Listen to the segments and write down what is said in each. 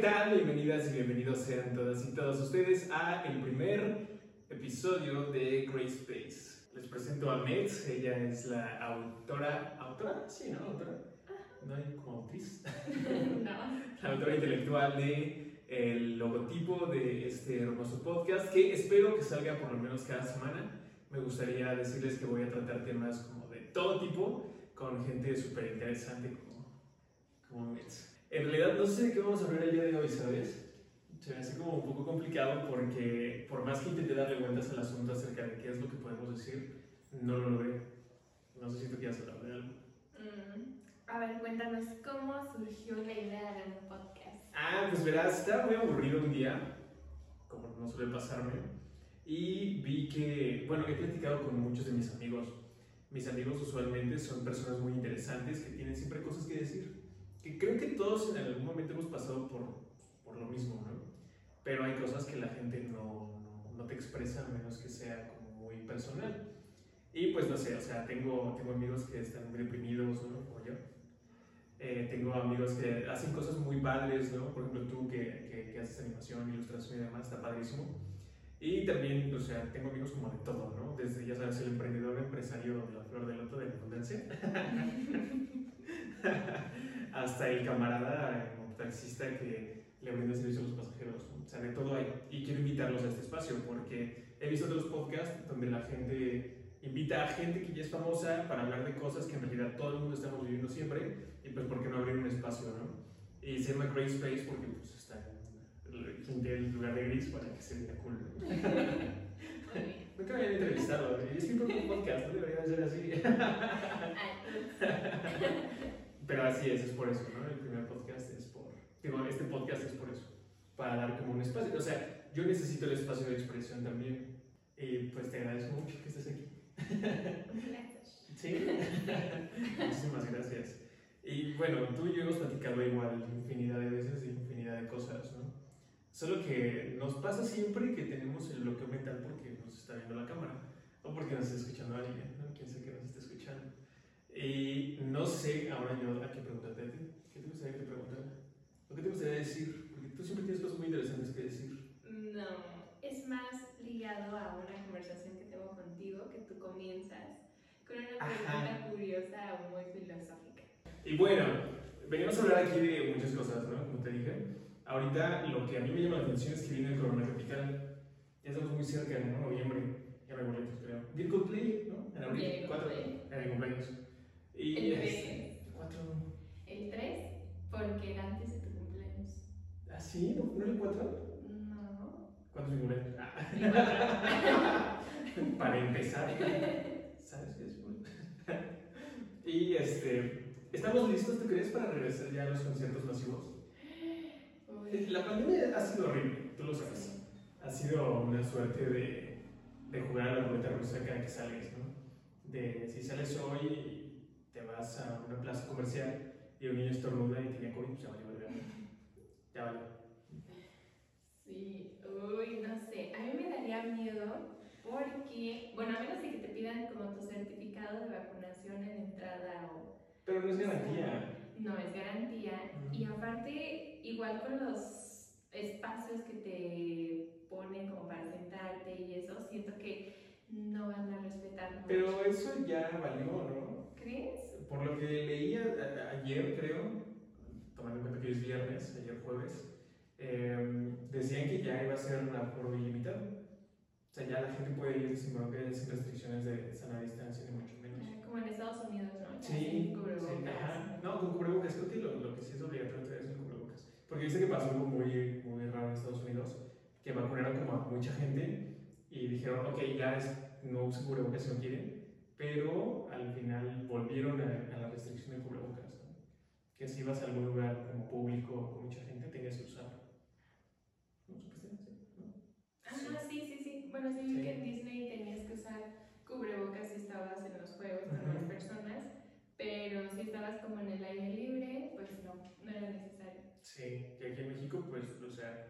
tal? Bienvenidas y bienvenidos sean todas y todos ustedes a el primer episodio de Grace Space. Les presento a Mets, ella es la autora, ¿autora? Sí, ¿no? ¿Autora? ¿No hay como actriz? no. La autora intelectual de el logotipo de este hermoso podcast que espero que salga por lo menos cada semana. Me gustaría decirles que voy a tratar temas como de todo tipo con gente súper interesante como, como Mets. En realidad no sé de qué vamos a hablar el día de hoy, ¿sabes? Se me hace como un poco complicado porque por más que intenté darle vueltas al asunto acerca de qué es lo que podemos decir, no lo logré. No sé si tú quieres hablar de algo. Mm, A ver, cuéntanos cómo surgió la idea de un podcast. Ah, pues verás, estaba muy aburrido un día, como no suele pasarme, y vi que, bueno, he platicado con muchos de mis amigos. Mis amigos usualmente son personas muy interesantes que tienen siempre cosas que decir. Que creo que todos en algún momento hemos pasado por, por lo mismo, ¿no? Pero hay cosas que la gente no, no, no te expresa a menos que sea como muy personal. Y pues no sé, o sea, tengo, tengo amigos que están muy deprimidos, ¿no? Como yo. Eh, tengo amigos que hacen cosas muy padres, ¿no? Por ejemplo, tú que, que, que haces animación, ilustración y demás, está padrísimo. Y también, o sea, tengo amigos como de todo, ¿no? Desde, ya sabes, el emprendedor empresario la flor del loto de la abundancia, hasta el camarada como taxista que le brinda servicio a los pasajeros. O sea, de todo hay. Y quiero invitarlos a este espacio porque he visto otros podcasts donde la gente invita a gente que ya es famosa para hablar de cosas que en realidad todo el mundo estamos viviendo siempre y pues por qué no abrir un espacio, ¿no? Y se llama Grey Space porque pues está en el lugar de gris para que se vea cool. ¿no? Muy bien. Nunca me habían entrevistado, ¿eh? es siempre un podcast, no debería ser así. Pero así es, es por eso, ¿no? El primer podcast es por, digo, este podcast es por eso, para dar como un espacio. O sea, yo necesito el espacio de expresión también. Y pues te agradezco mucho que estés aquí. gracias. Sí, muchísimas gracias. Y bueno, tú y yo hemos platicado igual infinidad de veces de infinidad de cosas, ¿no? Solo que nos pasa siempre que tenemos el bloqueo mental porque nos está viendo la cámara o porque nos está escuchando alguien, ¿no? Quién sabe que nos está escuchando. Y no sé ahora yo a qué preguntarte a ti. ¿Qué te gustaría que te preguntara? ¿O qué te gustaría decir? Porque tú siempre tienes cosas muy interesantes que decir. No, es más ligado a una conversación que tengo contigo que tú comienzas con una Ajá. pregunta curiosa o muy filosófica. Y bueno, venimos a hablar aquí de muchas cosas, ¿no? Como te dije. Ahorita lo que a mí me llama la atención es que viene el Corona Capital. Ya estamos muy cerca, ¿no? Noviembre. Ya me boletos, creo. Vi el Coldplay, ¿no? En abril. Bien, 4. Coldplay. Era mi cumpleaños. Y El este, 4. El 3, porque era antes de tu cumpleaños. ¿Ah, sí? ¿No, ¿No era el 4? No. ¿Cuántos cumpleaños? Ah. Para empezar. ¿Sabes qué es? y este. ¿Estamos listos, tú crees, para regresar ya a los conciertos masivos? Uy. La pandemia ha sido horrible, tú lo sabes. Ha sido una suerte de, de jugar a la ruleta rusa cada que sales, ¿no? De si sales hoy te vas a una plaza comercial y un niño estornuda y tenía COVID, pues ya valió, verga. Ya valió. Sí, uy, no sé. A mí me daría miedo porque, bueno, a menos de que te pidan como tu certificado de vacunación en entrada o Pero no es garantía. no es garantía. Y aparte, igual con los espacios que te ponen como para sentarte y eso, siento que no van a respetar mucho. Pero eso ya valió, ¿no? ¿Crees? Por lo que leía ayer, creo, tomando en cuenta que hoy es viernes, ayer jueves, eh, decían que ya iba a ser un aforo ilimitado. O sea, ya la gente puede ir sin sin restricciones de sana distancia, ni mucho menos. Como en Estados Unidos, ¿no? Sí, sí, ajá. No, con cubrebocas, creo que lo, lo que sí es obligatorio es el cubrebocas. Porque dice que pasó algo muy, muy raro en Estados Unidos, que vacunaron como a mucha gente y dijeron, ok, ya es, no usen cubrebocas si no quieren, pero al final volvieron a, a la restricción de cubrebocas. ¿no? Que si vas a algún lugar como público con mucha gente, tengas que usarlo. ¿No supiste? Sí, ¿no? Ah, sí, sí, sí. Bueno, sí, Sí. que en Disney tenías que usar cubrebocas si estabas en los juegos con más personas, pero si estabas como en el aire libre, pues no, no era necesario. Sí, que aquí en México, pues, o sea,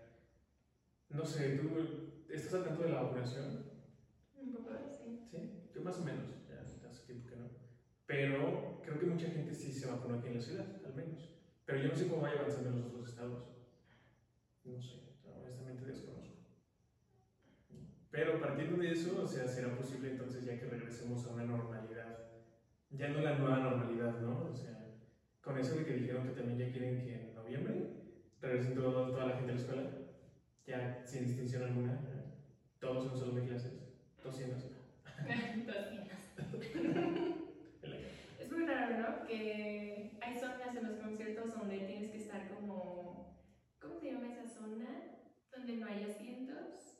no sé, ¿tú estás al tanto de la vacunación? Un poco así. Sí, yo más o menos, ya hace tiempo que no. Pero creo que mucha gente sí se vacunó aquí en la ciudad, al menos. Pero yo no sé cómo vaya avanzando en los otros estados. No sé, honestamente desconozco. Pero partiendo de eso, o sea, será posible entonces ya que regresemos a una normalidad. Ya no la nueva normalidad, ¿no? O sea, con eso de que dijeron que también ya quieren que en noviembre regresen todo, toda la gente a la escuela, ya sin distinción alguna, todos en un salón de clases, 200. 200. es muy raro, ¿no? Que hay zonas en los conciertos donde tienes que estar como, ¿cómo se llama esa zona? Donde no hay asientos.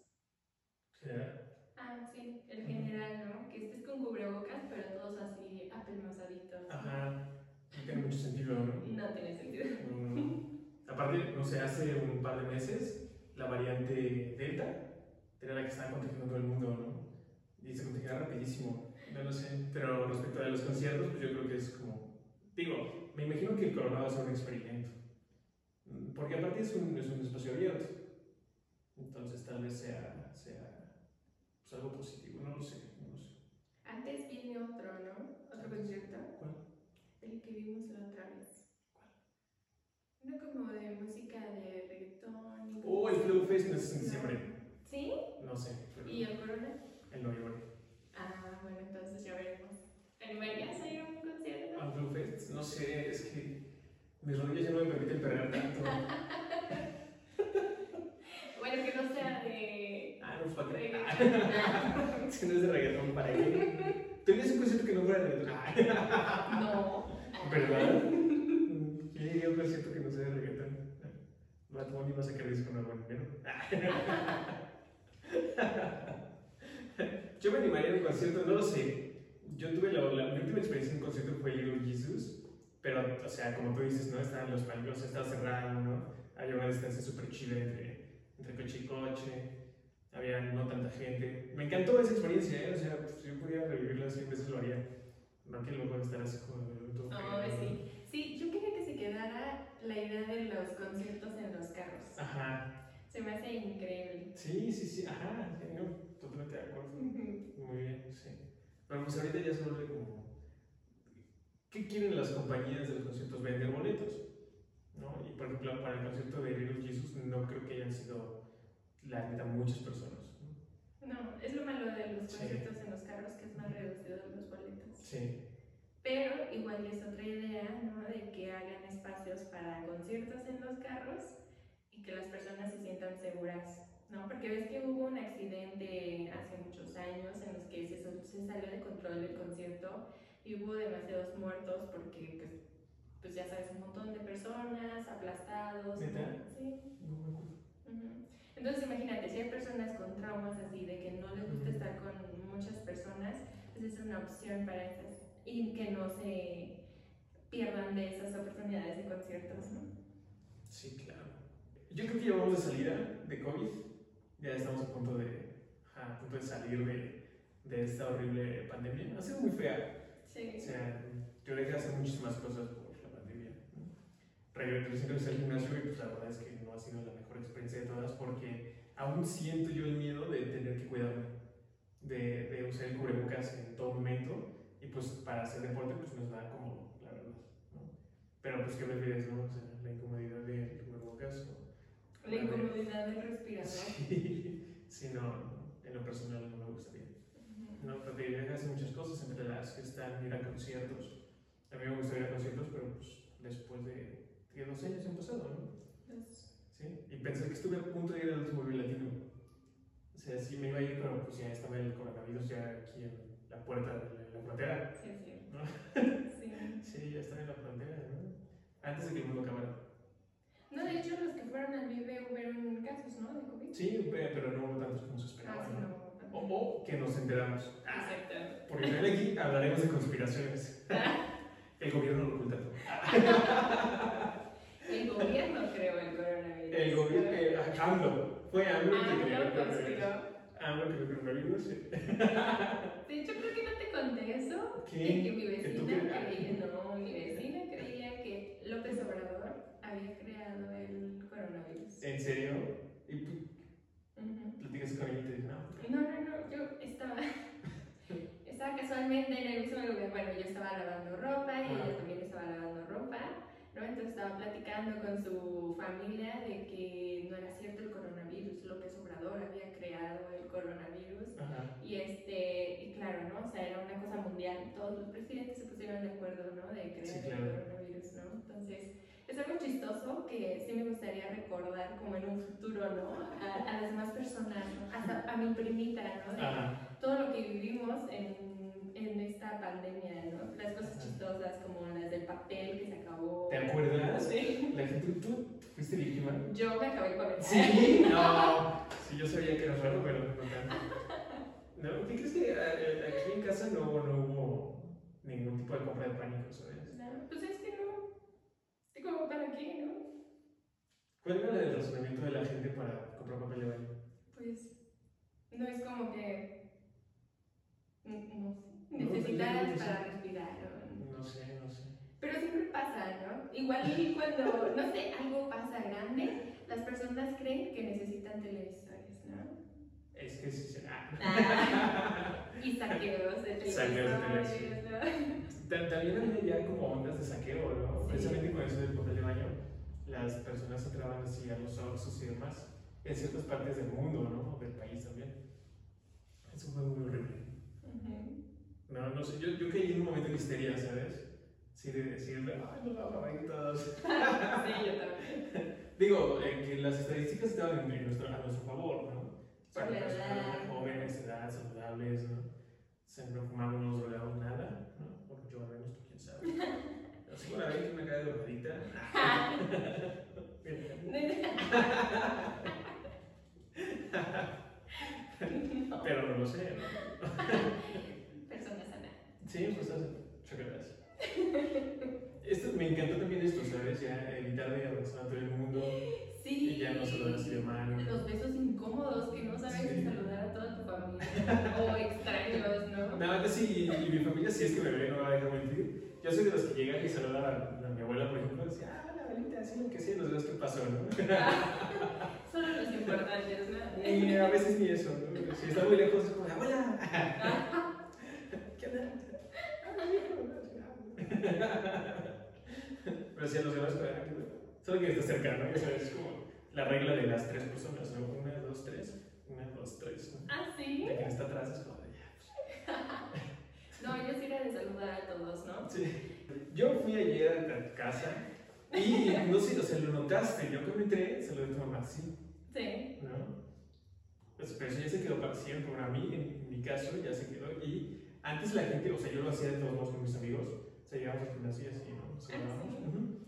¿General? Ah, sí, el general, ¿no? Que estés con cubrebocas, pero todos así apelmazaditos. Ajá, no tiene mucho sentido, ¿no? No tiene sentido. Aparte, no sé, hace un par de meses la variante Delta era la que estaba contagiando todo el mundo, ¿no? Y se contagiaba rapidísimo, no lo sé. Pero respecto a los conciertos, pues yo creo que es como. Digo, me imagino que el a ser un experimento. Porque aparte es un, es un espacio abierto. Entonces tal vez sea, sea pues algo positivo, no lo sé, no lo sé. Antes viene otro, ¿no? Otro concierto. ¿Cuál? El que vimos la otra vez. Uno como de música de reggaetón. y Oh, el Flow Fest no es en diciembre. ¿Sí? No sé, pero ¿Y el Corona? en noviembre. Ah, bueno, entonces ya veremos. ¿Animarías a ir a un concierto? ¿Al Blue Fest? No sé, es que mis rodillas ya no me permiten perrear tanto. Bueno, que no sea de. Ah, no, fuck. reggaetón. Si no es de reggaetón, ¿para qué? Tenías un concierto que no fuera de reggaetón. No. ¿Verdad? ¿Quién iría a un concierto que no sea de reggaetón? Bad Bunny va a sacar disco nuevo enero. Yo me animaría a un concierto, no lo sé. Yo tuve la, la, mi última experiencia en un concierto fue Little Jesus, pero, o sea, como tú dices, ¿no? Estaban los bancos, estaba cerrado, ¿no? Había una distancia súper chida entre, entre coche y coche, había no tanta gente. Me encantó esa experiencia, ¿eh? O sea, pues, si yo pudiera revivirla 100 veces lo haría. No que luego estar así como... todo pegado. sí. Sí, yo quería que se quedara la idea de los conciertos en los carros. Ajá. Se me hace increíble. Sí, sí, sí, ajá, sí, no, totalmente de acuerdo. Muy bien, sí. Pero pues ahorita ya se vuelve como. ¿Qué quieren las compañías de los conciertos? Vender boletos. ¿No? Y por ejemplo, para el concierto de Little Jesus no creo que hayan sido, la neta, muchas personas. ¿no? No, es lo malo de los Sí. conciertos en los carros que es más reducido los boletos. Sí, Pero igual es otra idea, ¿no? De que hagan espacios para conciertos en los carros y que las personas se sientan seguras, ¿no? Porque ves que hubo un accidente hace muchos años en los que se, se salió de control el concierto y hubo demasiados muertos porque, pues, pues ya sabes, un montón de personas aplastados. ¿Neta? Sí. no me acuerdo. Entonces imagínate, si hay personas con traumas así, de que no les gusta Ujú. estar con muchas personas, pues es una opción para esas y que no se pierdan de esas oportunidades de conciertos, ¿no? Sí, claro. Yo creo que ya vamos de salida de COVID. Ya estamos a punto de, a punto de salir de, de esta horrible pandemia. Ha sido muy fea. Sí. O sea, yo dejé de hacer muchísimas cosas por la pandemia. Regresé al gimnasio y pues la verdad es que no ha sido la mejor experiencia de todas porque aún siento yo el miedo de tener que cuidarme, de, de usar el cubrebocas en todo momento y pues para hacer deporte pues no es nada cómodo, la verdad. ¿no? Pero pues que prefieres, ¿no? O sea, la incomodidad del cubrebocas o... La incomodidad del respirador. Sí, sí, no, en lo personal no me gustaría. No, preferiría que hacer muchas cosas, entre las que están ir a conciertos. A mí me gusta ir a conciertos, pero pues después de que dos años han pasado, ¿no? Pues, Sí, y pensé que estuve a punto de ir al último Latino. O sea, sí me iba a ir, pero pues ya estaba el coronavirus ya aquí en la puerta de la, frontera. sí, cierto. ¿no? Sí. Sí, ya estaba en la frontera, ¿no? Antes de que el mundo acabara. No, de hecho, los que fueron al Vive hubieron casos, ¿no? De COVID. Sí, pe- pero no hubo tantos como se esperaba, Ah, sí, no. O, o que nos enteramos. Exacto. Porque también aquí hablaremos de conspiraciones. El gobierno lo oculta todo. El gobierno creó el coronavirus. El gobierno, eh, AMLO. Fue AMLO Ah, que creó el coronavirus. AMLO creó el coronavirus. De hecho, creo que no te conté eso. ¿Qué? Que mi ¿Que tú vecina creía, no, mi vecina creía que López Obrador había creado el coronavirus. ¿En serio? Y tú Ujú. platicas con ella y te dice, no, ¿por? No, no, no, yo estaba, estaba casualmente en el mismo lugar. Bueno, yo estaba lavando ropa y ella también estaba lavando ropa, ¿no? Entonces estaba platicando con su familia de que no era cierto el coronavirus, López Obrador había creado el coronavirus. Ajá. Y este, y claro, ¿no? O sea, era una cosa mundial. Todos los presidentes se pusieron de acuerdo, ¿no? De crear Sí, el coronavirus, ¿no? Entonces, es algo chistoso que sí me gustaría recordar como en un futuro, ¿no? A, a las demás personas, ¿no? Hasta a mi primita, ¿no? De todo lo que vivimos en, en esta pandemia, ¿no? Las cosas chistosas como las del papel que se acabó. ¿Te acuerdas? Sí. La gente, ¿tú fuiste víctima? Yo me acabé con el Sí, no. Sí, yo sabía que era raro, pero no tanto. No, ¿qué crees que aquí en casa no, no hubo ningún tipo de compra de pánico, ¿sabes? No, pues es que no. Es como para qué, ¿no? ¿Cuál era el razonamiento de la gente para comprar papel de baño? Pues no es como que. mm, No sé. Sé. para respirar. ¿no? No sé, no sé. Pero siempre pasa, ¿no? Igual y cuando, no sé, algo pasa grande, las personas creen que necesitan televisores, ¿no? Es que sí, sí. Ah. Ah, y saqueos de televisores, ¿no? Ta- También había ya como ondas de saqueo, ¿no? Sí. Precisamente con eso del papel de baño, las personas entraban así a los oxos y demás, en ciertas partes del mundo, ¿no? Del país también. Eso fue muy horrible. Ujú. No, no sé, yo, yo caí en un momento de histeria, ¿sabes? Sí, de decirle, ay, no lo hagan todos. Sí, yo también. Digo, eh, que las estadísticas estaban en, en nuestro, a nuestro favor, ¿no? Por la personas jóvenes, edad, saludables, ¿no? Se no fumamos, no nos nada, ¿no? Porque yo al menos, tú quién sabe. Yo seguramente una cara de drogadita. Pero no lo sé, ¿no? Sí, pues chocolates. Esto, me encantó también esto, ¿sabes? Ya evitar de abrazar a todo el mundo Sí. y ya no saludar así de mano. Los besos incómodos que no sabes Sí. saludar a toda tu familia o extraños, ¿no? No, yo sí, y mi familia sí es que me ve, no va a dejar mentir. Yo soy de los que llegan y saludan a, a mi abuela, por ejemplo, y decía, ah, la abuelita, sí, lo que sí, nos ves qué pasó, ¿no? Solo los importantes, ¿no? Y a veces ni eso, ¿no? Si está muy lejos, es como, abuela, ¿qué onda? Ah, hijo, no, sí, ah. Pero si a los demás, bueno. Solo que está cerca, ¿no? Es como la regla de las tres personas, ¿no? Una, dos, tres, una, dos, tres, ¿no? Ah, sí. De quien está atrás es como de ya. No, yo sí era de saludar a todos, ¿no? Sí. Yo fui ayer a tu casa y no sé, o sea, lo notaste. Yo cuando entré, se lo de tu mamá, sí, Sí. ¿no? Pues, pero eso ya se quedó para siempre. Para mí, en mi caso, ya se quedó. Y antes la gente, o sea, yo lo hacía de todos modos con mis amigos. O sea, llegábamos al gimnasio y así, ¿no? Nos saludábamos. sí. Ujú.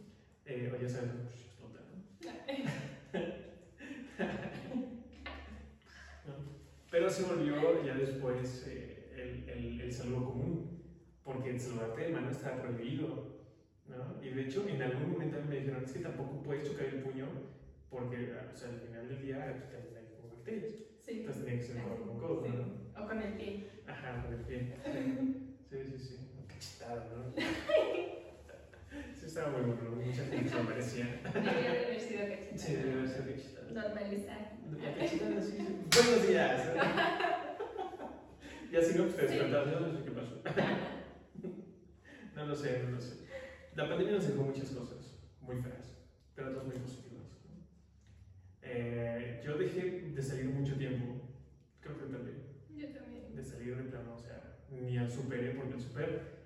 Eh, o ya sabes, pues, explota, ¿no? Pero se volvió ya después eh, el, el, el saludo común, porque el saludarte de mano está prohibido. ¿no? Y de hecho, en algún momento me dijeron, es que tampoco puedes chocar el puño, porque o sea, al final del día aquí también hay como bacterias. Sí. Entonces tenía que ser con codo, Sí. ¿no? O con el pie. Ajá, con el pie. Sí, sí, sí. Cachetada, ¿no? Sí, estaba muy bueno, mucha gente se lo merecía. Debería de haber sido cachetada. Sí, debe haber sido cachetada. Normalizar. La sí. Buenos días. Y así no, pues te Sí. despertabas, yo no sé qué pasó. No lo sé, no lo sé. La pandemia nos dejó muchas cosas muy feas, pero otras muy positivas. ¿no? Eh, yo dejé de salir mucho tiempo, creo que también, Yo también. de salir de plano, o sea, ni al super, ¿eh? porque el super,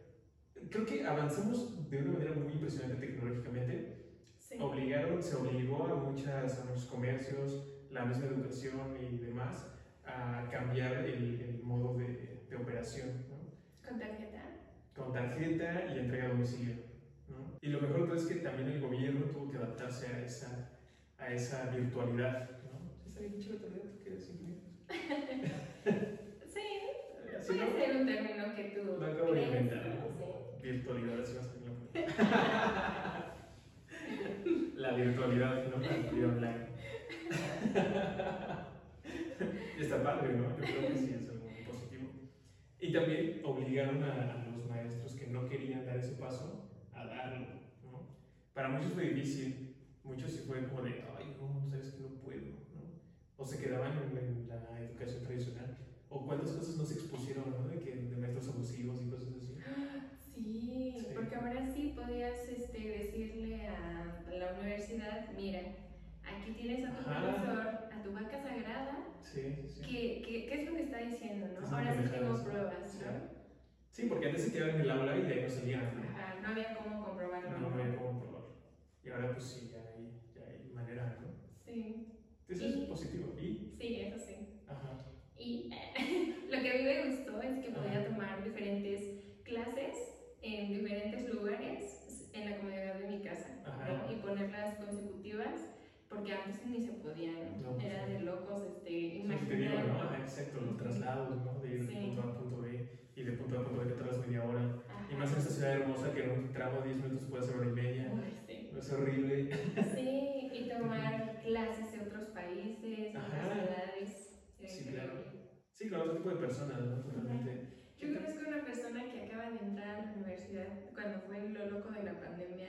creo que avanzamos de una manera muy impresionante tecnológicamente. Sí. Obligaron, se obligó a, muchas, a muchos comercios, la misma educación y demás, a cambiar el, el modo de, de operación, ¿no? Con tarjeta. con tarjeta y entrega a domicilio. ¿no? Y lo mejor de todo es que también el gobierno tuvo que adaptarse a esa, a esa virtualidad. ¿no? Está bien increíble. Sí. Puede no, ser un término que tú. lo acabo de inventar. Virtualidad, así va a ser la- virtualidad, ¿no? La vida online. Está padre, ¿no? Yo creo que sí es algo muy positivo. Y también obligaron a, a los maestros que no querían dar ese paso a darlo, ¿no? Para muchos fue difícil, muchos sí fue como de, ay, no, sabes que no puedo, ¿no? O se quedaban en, en la educación tradicional, o cuántas cosas no se expusieron, ¿no? De, que, de maestros abusivos y cosas. Sí, Sí. porque ahora sí podías este, decirle a mira, aquí tienes a tu Ajá. profesor, a tu vaca sagrada, Sí, sí, sí. ¿qué, qué, es lo que está diciendo, no? Ahora sí tengo ¿no? pruebas. ¿no? Sí, porque antes se quedaban en el aula y de ahí no salían, ¿no? Ajá, no había cómo comprobarlo. No había cómo probarlo. Y ahora pues sí, ya hay, ya hay manera, ¿no? Sí, Eso Y- es positivo. ¿Y? sí, eso sí. Ajá. Y lo que a mí me gustó es que podía tomar diferentes clases en diferentes lugares en la comodidad de mi casa Ajá. ¿no? y ponerlas consecutivas porque antes ni se podían, No, pues, era no. de locos este, que te digo, imaginar. ¿no? Ajá, exacto, los traslados, ¿no? De ir de Sí. punto A a punto B y de punto A a punto B te tardas media hora. Ajá. Y más en esta ciudad hermosa que en un tramo de 10 minutos puede ser hora y media. Uy, sí. Es horrible. Sí, y tomar clases de otros países, de Ajá. otras ciudades. Sí, eh, claro. Sí, con otro tipo de personas, ¿no? Totalmente. Yo conozco una persona que acaba de entrar a la universidad cuando fue lo loco de la pandemia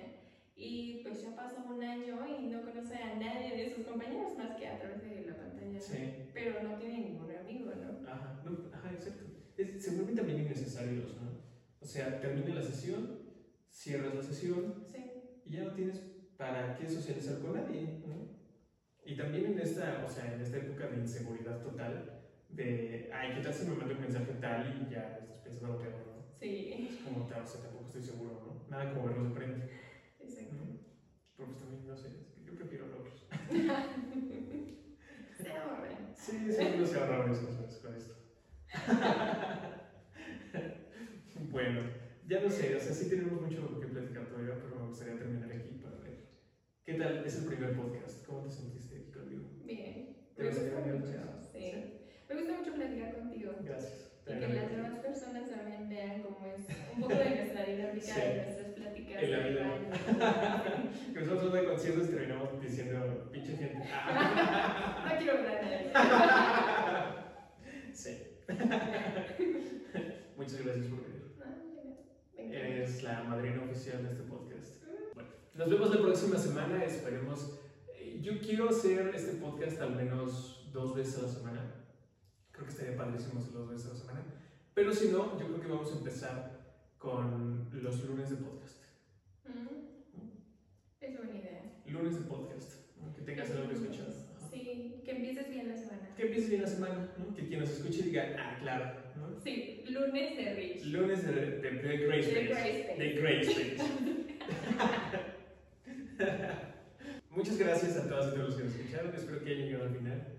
y pues ya pasó un año y no conoce a nadie de sus compañeros más que a través de la pantalla. Sí. Pero no tiene ningún amigo, ¿no? Ajá, no, ajá, exacto. Es- se vuelven también innecesarios, ¿no? O sea, termina la sesión, cierras la sesión Sí. y ya no tienes para qué socializar con nadie, ¿no? Y también en esta, o sea, en esta época de inseguridad total, de, ay, ¿qué tal si me mando un mensaje tal y ya estás pensando lo peor, ¿no? Sí, Es como tal, o sea, tampoco estoy seguro, ¿no? Nada como verlos de frente, exacto. ¿no? Pero pues también, no sé, yo prefiero verlos. Se ahorran. Sí, sí, no se ahorra varias cosas con esto. bueno, ya no sé, o sea, sí tenemos mucho que platicar todavía, pero me gustaría terminar aquí para ver. ¿Qué tal? Es el primer podcast. ¿Cómo te sentiste aquí conmigo? Bien. ¿Te gustaría mucho. más? Sí. Me gusta mucho platicar contigo. Gracias. Y que las demás personas también vean cómo es un poco de nuestra dinámica Sí. de nuestras pláticas. En la de vida. Que nosotros de conciertos terminamos diciendo, pinche gente. No quiero ver a nadie. sí. Muchas gracias por venir. Eres la madrina oficial de este podcast. Bueno, nos vemos la próxima semana. Esperemos. eh, Yo quiero hacer este podcast al menos dos veces a la semana. Creo que estaría padrísimo hacerlo dos veces a la semana. Pero si no, yo creo que vamos a empezar con los lunes de podcast. Mm. Es buena idea. Lunes de podcast. ¿no? Que tengas algo que escuchar. Ajá. Sí, que empieces bien la semana. Que empieces bien la semana. ¿no? Que quien nos escuche diga, ah, claro. ¿no? Sí, lunes de Rich. Lunes de, de, de Grace Face. De Grace Face. Muchas gracias a todas y todos los que nos escucharon. Espero que hayan llegado al final.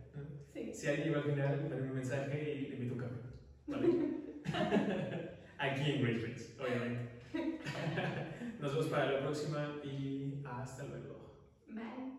Si alguien va al final, dame un mensaje y le invito un café. ¿Vale? Aquí en Great Friends, obviamente. Nos vemos para la próxima y hasta luego. Bye.